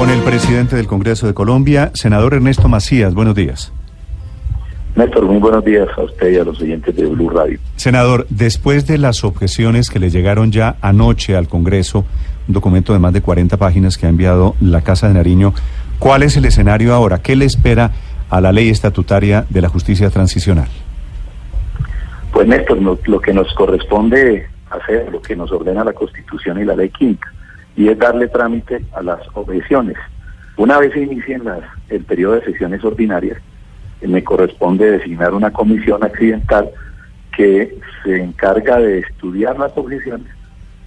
Con el presidente del Congreso de Colombia, senador Ernesto Macías. Buenos días. Néstor, muy buenos días a usted y a los oyentes de Blue Radio. Senador, después de las objeciones que le llegaron ya anoche al Congreso, un documento de más de 40 páginas que ha enviado la Casa de Nariño, ¿cuál es el escenario ahora? ¿Qué le espera a la ley estatutaria de la justicia transicional? Pues Néstor, lo, que nos corresponde hacer, lo que nos ordena la Constitución y la ley quinta, y es darle trámite a las objeciones. Una vez se inicien las, el periodo de sesiones ordinarias, me corresponde designar una comisión accidental que se encarga de estudiar las objeciones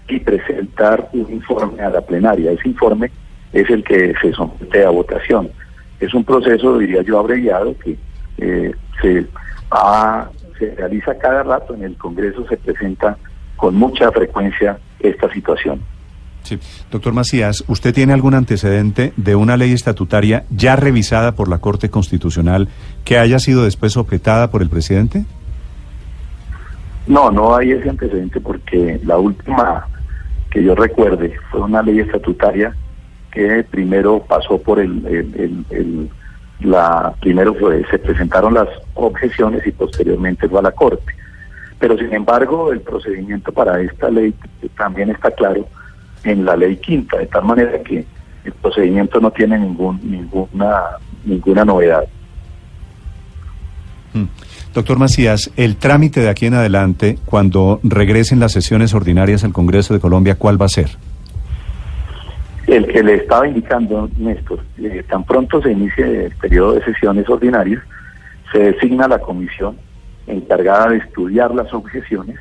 y presentar un informe a la plenaria. Ese informe es el que se somete a votación. Es un proceso, diría yo, abreviado que eh, se, se realiza cada rato en el Congreso, se presenta con mucha frecuencia esta situación. Sí. Doctor Macías, ¿usted tiene algún antecedente de una ley estatutaria ya revisada por la Corte Constitucional que haya sido después objetada por el presidente? No, no hay ese antecedente porque la última que yo recuerde fue una ley estatutaria que primero pasó por el, la primero fue, se presentaron las objeciones y posteriormente fue a la Corte. Pero sin embargo, el procedimiento para esta ley también está claro en la ley quinta, de tal manera que el procedimiento no tiene ningún, ninguna, ninguna novedad. Mm. Doctor Macías, el trámite de aquí en adelante, cuando regresen las sesiones ordinarias al Congreso de Colombia, ¿cuál va a ser? El que le estaba indicando, Néstor, eh, tan pronto se inicie el periodo de sesiones ordinarias, se designa la comisión encargada de estudiar las objeciones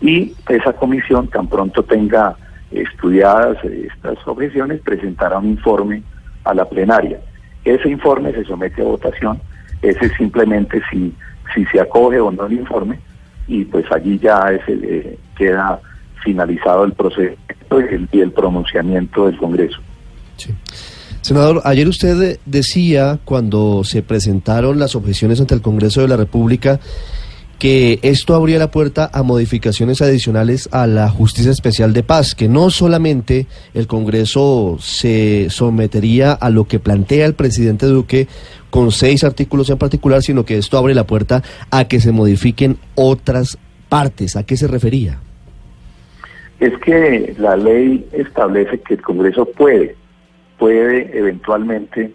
y esa comisión tan pronto tenga estudiadas estas objeciones, presentará un informe a la plenaria. Ese informe se somete a votación, ese simplemente si, si se acoge o no el informe, y pues allí ya ese, eh, queda finalizado el procedimiento y el, y el pronunciamiento del Congreso. Sí. Senador, ayer usted decía, cuando se presentaron las objeciones ante el Congreso de la República, que esto abría la puerta a modificaciones adicionales a la Justicia Especial de Paz, que no solamente el Congreso se sometería a lo que plantea el presidente Duque con seis artículos en particular, sino que esto abre la puerta a que se modifiquen otras partes. ¿A qué se refería? Es que la ley establece que el Congreso puede, puede eventualmente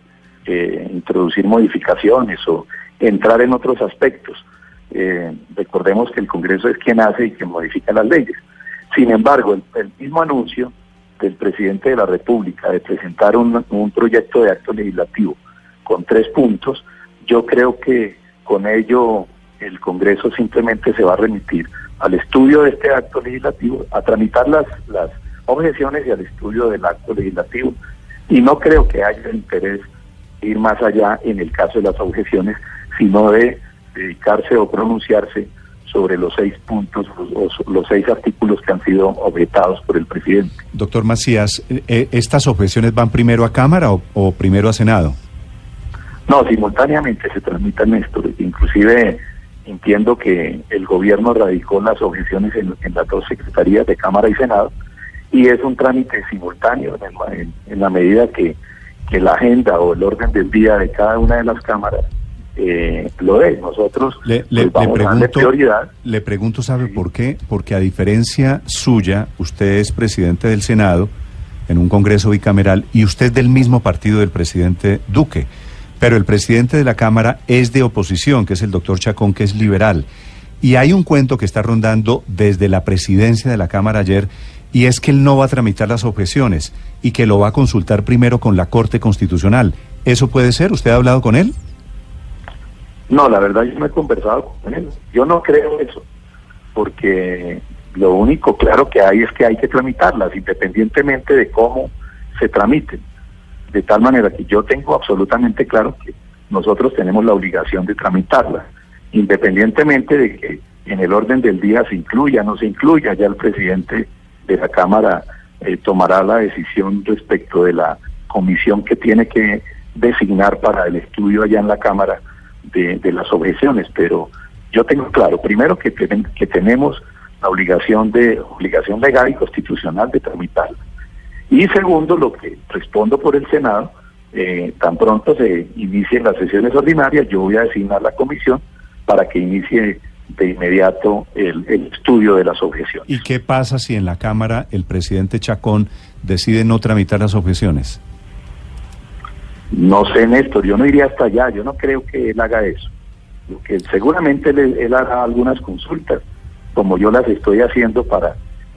eh, introducir modificaciones o entrar en otros aspectos eh, recordemos que el Congreso es quien hace y quien modifica las leyes. Sin embargo, el, mismo anuncio del presidente de la República de presentar un, proyecto de acto legislativo con tres puntos, yo creo que con ello el Congreso simplemente se va a remitir al estudio de este acto legislativo, a tramitar las, las objeciones y al estudio del acto legislativo. Y no creo que haya interés ir más allá en el caso de las objeciones, sino de dedicarse o pronunciarse sobre los seis puntos, los, los seis artículos que han sido objetados por el presidente. Doctor Macías, eh, eh, ¿estas objeciones van primero a Cámara o, primero a Senado? No, simultáneamente se transmitan esto. Inclusive entiendo que el gobierno radicó las objeciones en, las dos secretarías de Cámara y Senado y es un trámite simultáneo en, la medida que, que la agenda o el orden del día de cada una de las cámaras eh, lo es. Nosotros le, le, pues, pregunto, prioridad. Le pregunto, ¿sabe por qué? Porque a diferencia suya, usted es presidente del Senado en un Congreso bicameral y usted del mismo partido del presidente Duque. Pero el presidente de la Cámara es de oposición, que es el doctor Chacón, que es liberal. Y hay un cuento que está rondando desde la presidencia de la Cámara ayer, y es que él no va a tramitar las objeciones y que lo va a consultar primero con la Corte Constitucional. ¿Eso puede ser? ¿Usted ha hablado con él? No, la verdad yo no he conversado con él. Yo no creo eso, porque lo único claro que hay es que hay que tramitarlas, independientemente de cómo se tramiten. De tal manera que yo tengo absolutamente claro que nosotros tenemos la obligación de tramitarlas, independientemente de que en el orden del día se incluya, no se incluya, ya el presidente de la Cámara eh, tomará la decisión respecto de la comisión que tiene que designar para el estudio allá en la Cámara de, las objeciones, pero yo tengo claro, primero que, que tenemos la obligación de obligación legal y constitucional de tramitarla. Y segundo, lo que respondo por el Senado, eh, tan pronto se inicien las sesiones ordinarias, yo voy a designar la comisión para que inicie de inmediato el, el, estudio de las objeciones. ¿Y qué pasa si en la Cámara el presidente Chacón decide no tramitar las objeciones? No sé, Néstor, yo no iría hasta allá, yo no creo que él haga eso. Que seguramente él, hará algunas consultas, como yo las estoy haciendo para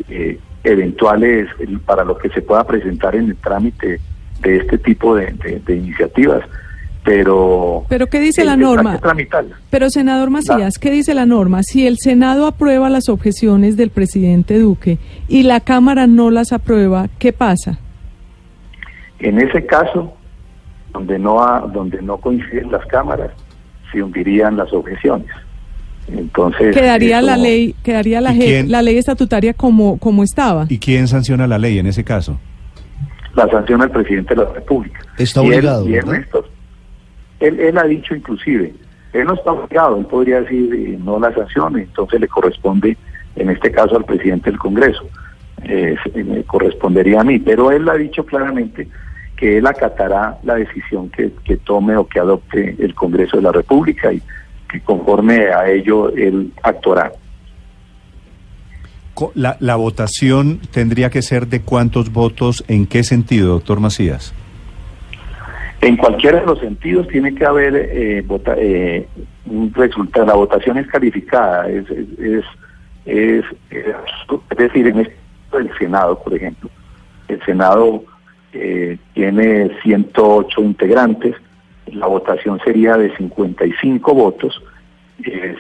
eh, eventuales, para lo que se pueda presentar en el trámite de este tipo de, iniciativas. Pero, pero ¿qué dice la norma? Pero senador Macías, ¿qué dice la norma? Si el Senado aprueba las objeciones del presidente Duque y la Cámara no las aprueba, ¿qué pasa? En ese caso, donde no ha, donde no coinciden las cámaras, se hundirían las objeciones. Entonces quedaría la ley, quedaría la, la ley estatutaria como como estaba. ¿Y quién sanciona la ley en ese caso? La sanciona el presidente de la República. Está obligado. Él, él, ha dicho inclusive, él no está obligado, él podría decir eh, no la sancione, entonces le corresponde en este caso al presidente del Congreso, eh, me correspondería a mí, pero él ha dicho claramente que él acatará la decisión que, tome o que adopte el Congreso de la República y que conforme a ello él actuará. La, la, votación tendría que ser de cuántos votos, ¿en qué sentido, doctor Macías? En cualquiera de los sentidos tiene que haber eh, eh, un resultado. La votación es calificada, es, es, es, es, decir, en este el Senado, por ejemplo. El Senado eh, tiene 108 integrantes, la votación sería de 55 votos eh,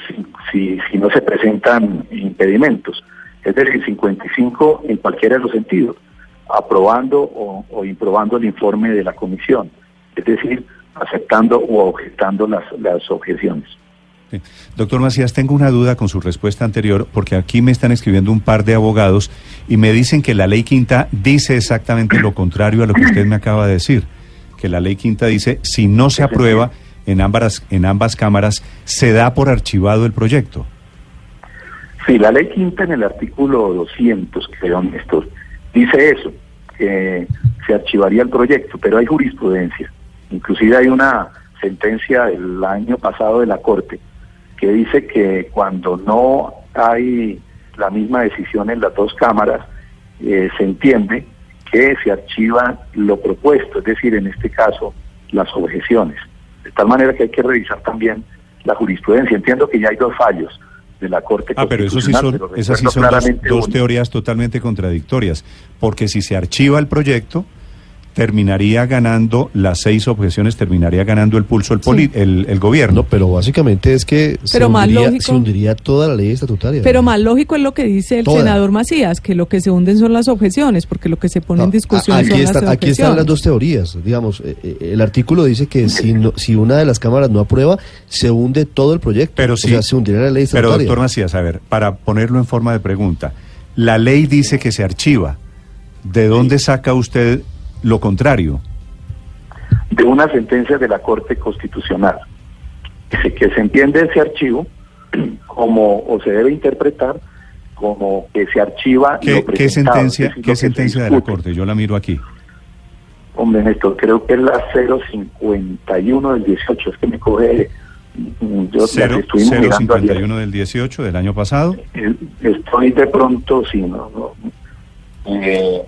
si, si, no se presentan impedimentos, es decir, 55 en cualquiera de los sentidos, aprobando o, improbando el informe de la comisión, es decir, aceptando o objetando las objeciones. Doctor Macías, tengo una duda con su respuesta anterior, porque aquí me están escribiendo un par de abogados y me dicen que la ley quinta dice exactamente lo contrario a lo que usted me acaba de decir, que la ley quinta dice, si no se aprueba en ambas, en ambas cámaras, se da por archivado el proyecto. Sí, la ley quinta en el artículo 200, creo, Néstor, dice eso, que se archivaría el proyecto, pero hay jurisprudencia. Inclusive hay una sentencia del año pasado de la Corte que dice que cuando no hay la misma decisión en las dos cámaras, eh, se entiende que se archiva lo propuesto, es decir, en este caso, las objeciones. De tal manera que hay que revisar también la jurisprudencia. Entiendo que ya hay dos fallos de la Corte Ah, pero eso sí son, esas sí son dos teorías totalmente contradictorias, porque si se archiva el proyecto, terminaría ganando las seis objeciones, terminaría ganando el pulso el, el, gobierno. pero básicamente es que se, hundiría, toda la ley estatutaria. Pero más lógico es lo que dice el senador Macías, que lo que se hunden son las objeciones, porque lo que se pone en discusión son las objeciones. Aquí están las dos teorías, digamos, eh, eh, el artículo dice que si, si una de las cámaras no aprueba, se hunde todo el proyecto, pero sí, o sea, se hundiría la ley estatutaria. Pero doctor Macías, a ver, para ponerlo en forma de pregunta, la ley dice que se archiva, ¿de dónde saca usted lo contrario. De una sentencia de la Corte Constitucional. Que, que se entiende ese archivo como, o se debe interpretar como que se archiva ¿Qué, ¿qué sentencia, ¿qué sentencia de la Corte? Yo la miro aquí. Hombre, Néstor, creo que es la 051 del 18, es que me coge... Mm, yo 0, 051 del 18 del año pasado. Eh, estoy de pronto, sí, no, no eh,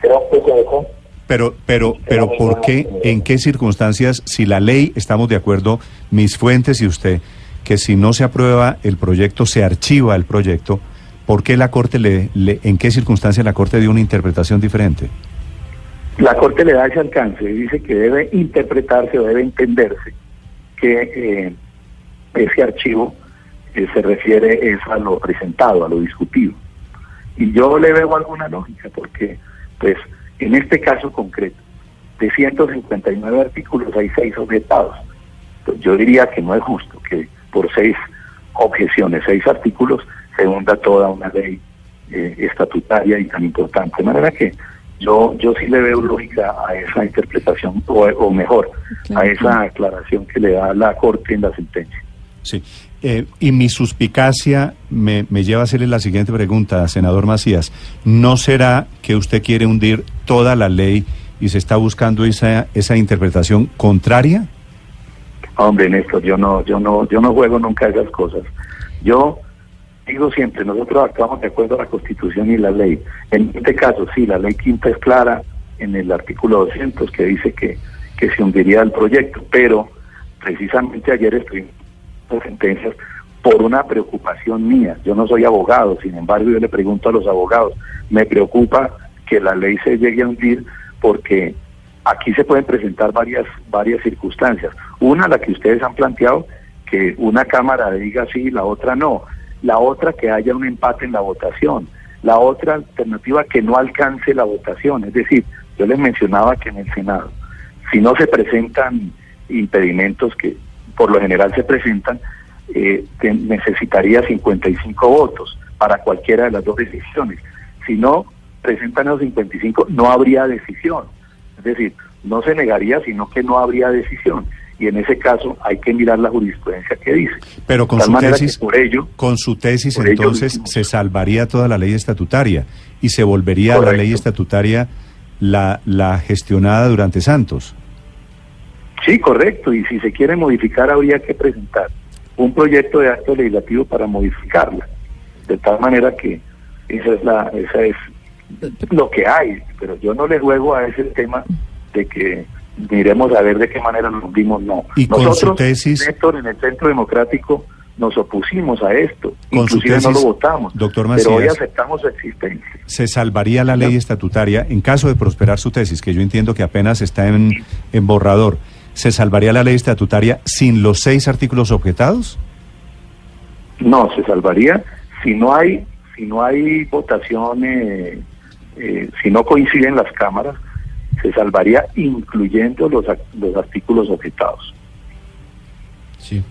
creo que se dejó. Pero, pero, pero, ¿por qué, en qué circunstancias, si la ley, estamos de acuerdo, mis fuentes y usted, que si no se aprueba el proyecto, se archiva el proyecto, ¿por qué la Corte le, en qué circunstancias la Corte dio una interpretación diferente? La Corte le da ese alcance y dice que debe interpretarse o debe entenderse que eh, ese archivo eh, se refiere es a lo presentado, a lo discutido. Y yo le veo alguna lógica, porque pues en este caso concreto, de 159 artículos hay seis objetados. Pues, yo diría que no es justo que por seis objeciones, seis artículos, se hunda toda una ley eh, estatutaria y tan importante. De manera que yo, yo sí le veo lógica a esa interpretación, o, o mejor, a esa aclaración que le da la Corte en la sentencia. Sí. Eh, y mi suspicacia me, me, lleva a hacerle la siguiente pregunta, senador Macías. ¿No será que usted quiere hundir toda la ley y se está buscando esa, esa interpretación contraria? Hombre, Néstor, yo no, yo no, yo no juego nunca esas cosas. Yo digo siempre, nosotros actuamos de acuerdo a la Constitución y la ley. En este caso, sí, la ley quinta es clara en el artículo 200 que dice que, que se hundiría el proyecto, pero precisamente ayer estoy en sentencias por una preocupación mía. Yo no soy abogado, sin embargo yo le pregunto a los abogados, me preocupa que la ley se llegue a hundir porque aquí se pueden presentar varias, varias circunstancias. Una, la que ustedes han planteado, que una Cámara diga sí, la otra no. La otra, que haya un empate en la votación. La otra alternativa, que no alcance la votación. Es decir, yo les mencionaba que en el Senado, si no se presentan impedimentos que por lo general se presentan, eh, necesitaría 55 votos para cualquiera de las dos decisiones. Si no presentan los 55, no habría decisión. Es decir, no se negaría, sino que no habría decisión. Y en ese caso hay que mirar la jurisprudencia que dice. Pero con su tesis, por ello, con su tesis entonces se salvaría toda la ley estatutaria y se volvería a la ley estatutaria la, la gestionada durante Santos. Sí, correcto. Y si se quiere modificar, habría que presentar un proyecto de acto legislativo para modificarla. De tal manera que esa es la, esa es lo que hay. Pero yo no le juego a ese tema de que miremos a ver de qué manera nos vimos, no. ¿Y Nosotros, con tesis? en el Centro Democrático nos opusimos a esto. Inclusive no lo votamos. Doctor pero hoy aceptamos su existencia. ¿Se salvaría la ley estatutaria en caso de prosperar su tesis, que yo entiendo que apenas está en, en borrador? ¿Se salvaría la ley estatutaria sin los seis artículos objetados? No, se salvaría si no hay, si no hay votación, eh, eh, si no coinciden las cámaras, se salvaría incluyendo los, los artículos objetados. Sí.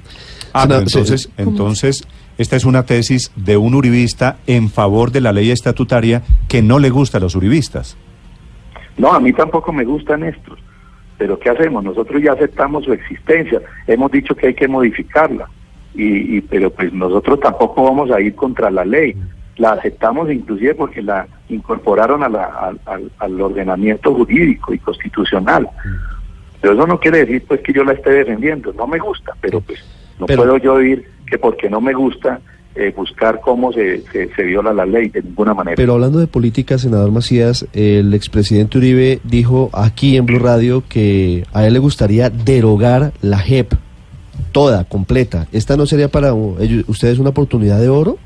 Ah, entonces, entonces, esta es una tesis de un uribista en favor de la ley estatutaria que no le gusta a los uribistas. No, a mí tampoco me gustan estos. Pero ¿qué hacemos? Nosotros ya aceptamos su existencia. Hemos dicho que hay que modificarla. Y, pero pues nosotros tampoco vamos a ir contra la ley. La aceptamos inclusive porque la incorporaron a la, al ordenamiento jurídico y constitucional. Pero eso no quiere decir pues que yo la esté defendiendo. No me gusta, pero pues no puedo yo ir que porque no me gusta eh, buscar cómo se, se, viola la ley de ninguna manera. Pero hablando de política, senador Macías, el expresidente Uribe dijo aquí en Blue Radio que a él le gustaría derogar la JEP toda, completa. ¿Esta no sería para ustedes una oportunidad de oro?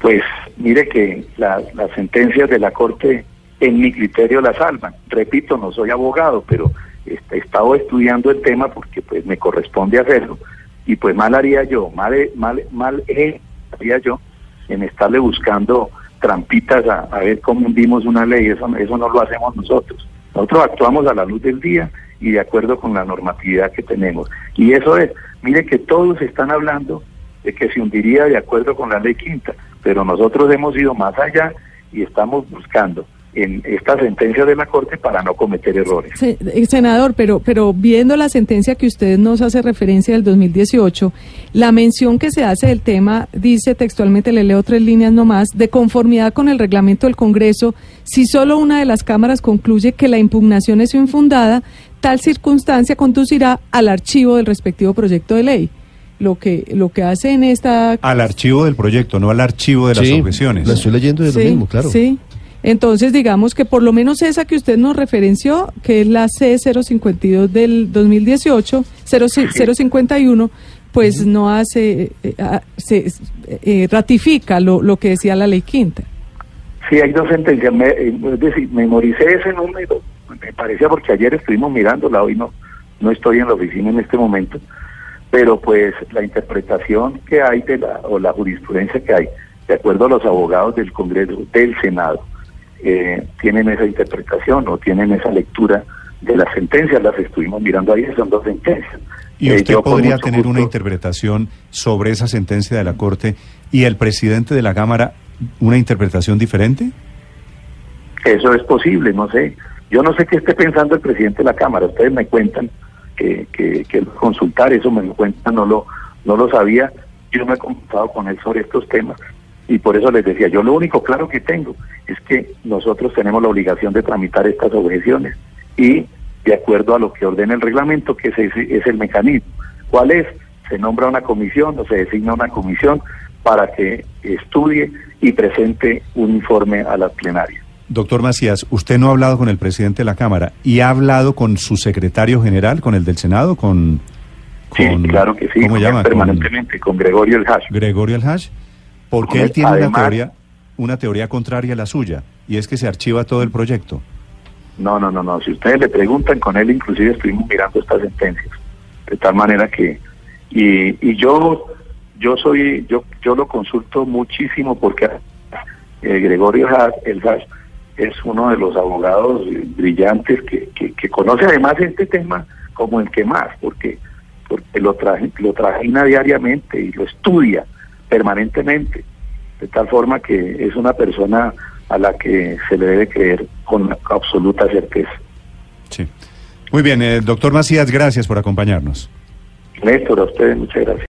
Pues mire que las sentencias de la Corte en mi criterio la salvan. Repito, no soy abogado, pero he estado estudiando el tema porque pues me corresponde hacerlo y pues mal haría yo, mal, mal, mal haría yo en estarle buscando trampitas a, ver cómo hundimos una ley, eso, eso no lo hacemos nosotros. Nosotros actuamos a la luz del día y de acuerdo con la normatividad que tenemos. Y eso es, mire que todos están hablando de que se hundiría de acuerdo con la ley quinta, pero nosotros hemos ido más allá y estamos buscando en esta sentencia de la Corte para no cometer errores. Eh, senador, pero, pero viendo la sentencia que usted nos hace referencia del 2018, la mención que se hace del tema dice textualmente, le leo tres líneas nomás, de conformidad con el reglamento del Congreso, si solo una de las cámaras concluye que la impugnación es infundada, tal circunstancia conducirá al archivo del respectivo proyecto de ley lo que lo que hace en esta al archivo del proyecto, no al archivo de las objeciones. Lo estoy leyendo de lo mismo, claro. Sí. Entonces, digamos que por lo menos esa que usted nos referenció, que es la C052 del 2018, 051, pues no hace, eh, ah, se eh, ratifica lo, lo que decía la ley quinta. Sí, hay dos sentencias. Me, eh, es decir, memoricé ese número, me parecía porque ayer estuvimos mirándola, hoy no, no estoy en la oficina en este momento, pero pues la interpretación que hay de la, o la jurisprudencia que hay, de acuerdo a los abogados del Congreso, del Senado, eh, tienen esa interpretación o tienen esa lectura de las sentencias, las estuvimos mirando ahí, son dos sentencias. ¿Y eh, usted podría tener una interpretación sobre esa sentencia de la Corte y el presidente de la Cámara una interpretación diferente? Eso es posible, no sé. Yo no sé qué esté pensando el presidente de la Cámara, ustedes me cuentan que, que, consultar, eso me lo cuenta, no lo, no lo sabía, yo me he consultado con él sobre estos temas y por eso les decía, yo lo único claro que tengo es que nosotros tenemos la obligación de tramitar estas objeciones y de acuerdo a lo que ordena el reglamento, que ese es el mecanismo. ¿Cuál es? Se nombra una comisión o se designa una comisión para que estudie y presente un informe a la plenaria. Doctor Macías, usted no ha hablado con el presidente de la Cámara y ha hablado con su secretario general, con el del Senado, con... sí, claro que sí. ¿Cómo llama? Permanentemente, con, Gregorio El Hash. Gregorio El Hash, porque él tiene una teoría, una teoría contraria a la suya, y es que se archiva todo el proyecto. No, no, no, no. Si ustedes le preguntan con él, inclusive estuvimos mirando estas sentencias, de tal manera que y, y yo yo soy yo yo lo consulto muchísimo porque eh, Gregorio Hash, el Hash es uno de los abogados brillantes que, que, conoce además este tema como el que más, porque, porque lo, traje, lo trajina diariamente y lo estudia permanentemente, de tal forma que es una persona a la que se le debe creer con absoluta certeza. Sí. Muy bien, eh, doctor Macías, gracias por acompañarnos. Néstor, a ustedes muchas gracias.